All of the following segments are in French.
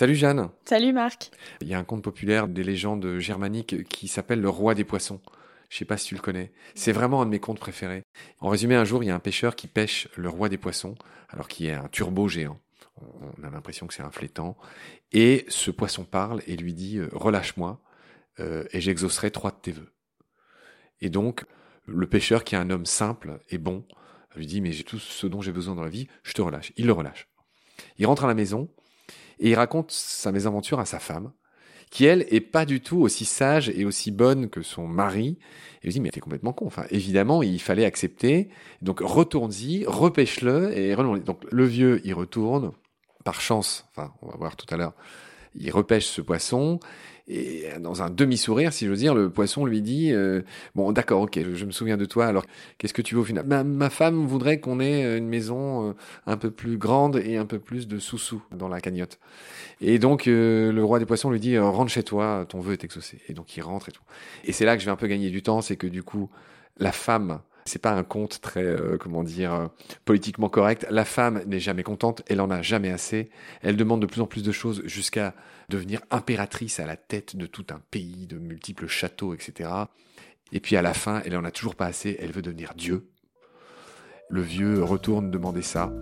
Salut Jeanne. Salut Marc. Il y a un conte populaire des légendes germaniques qui s'appelle Le Roi des Poissons. Je sais pas si tu le connais. C'est vraiment un de mes contes préférés. En résumé, un jour, il y a un pêcheur qui pêche le roi des poissons, alors qu'il est un turbo géant. On a l'impression que c'est un flétan. Et ce poisson parle et lui dit euh, Relâche-moi, euh, et j'exaucerai trois de tes vœux. Et donc, le pêcheur, qui est un homme simple et bon, lui dit Mais j'ai tout ce dont j'ai besoin dans la vie, je te relâche. Il le relâche. Il rentre à la maison, et il raconte sa mésaventure à sa femme, qui elle est pas du tout aussi sage et aussi bonne que son mari. Et il dit mais t'es complètement con. Enfin évidemment il fallait accepter. Donc retourne-y, repêche-le et donc le vieux il retourne par chance. Enfin on va voir tout à l'heure. Il repêche ce poisson et dans un demi-sourire, si j'ose dire, le poisson lui dit euh, Bon, d'accord, ok, je, me souviens de toi, alors qu'est-ce que tu veux au final? Ma, femme voudrait qu'on ait euh, une maison euh, un peu plus grande et un peu plus de sous-sous dans la cagnotte. Et donc, le roi des poissons lui dit Rentre chez toi, ton vœu est exaucé. Et donc, il rentre et tout. Et c'est là que je vais un peu gagner du temps, c'est que du coup, la femme c'est pas un conte très, euh, comment dire, euh, politiquement correct. La femme n'est jamais contente, elle en a jamais assez. Elle demande de plus en plus de choses jusqu'à devenir impératrice à la tête de tout un pays, de multiples châteaux, etc. Et puis à la fin, elle en a toujours pas assez, elle veut devenir Dieu. Le vieux retourne demander ça.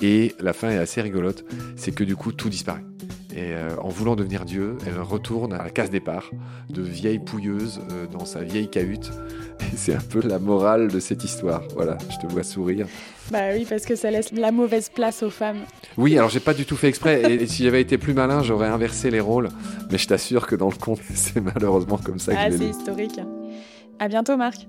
Et la fin est assez rigolote, c'est que du coup tout disparaît. Et euh, en voulant devenir Dieu, elle retourne à la case départ, de vieille pouilleuse euh, dans sa vieille cahute. Et c'est un peu la morale de cette histoire. Voilà, je te vois sourire. Bah oui, parce que ça laisse la mauvaise place aux femmes. Oui, alors j'ai pas du tout fait exprès. Et, si j'avais été plus malin, j'aurais inversé les rôles. Mais je t'assure que dans le conte, c'est malheureusement comme ça que ah, je c'est historique. À bientôt, Marc.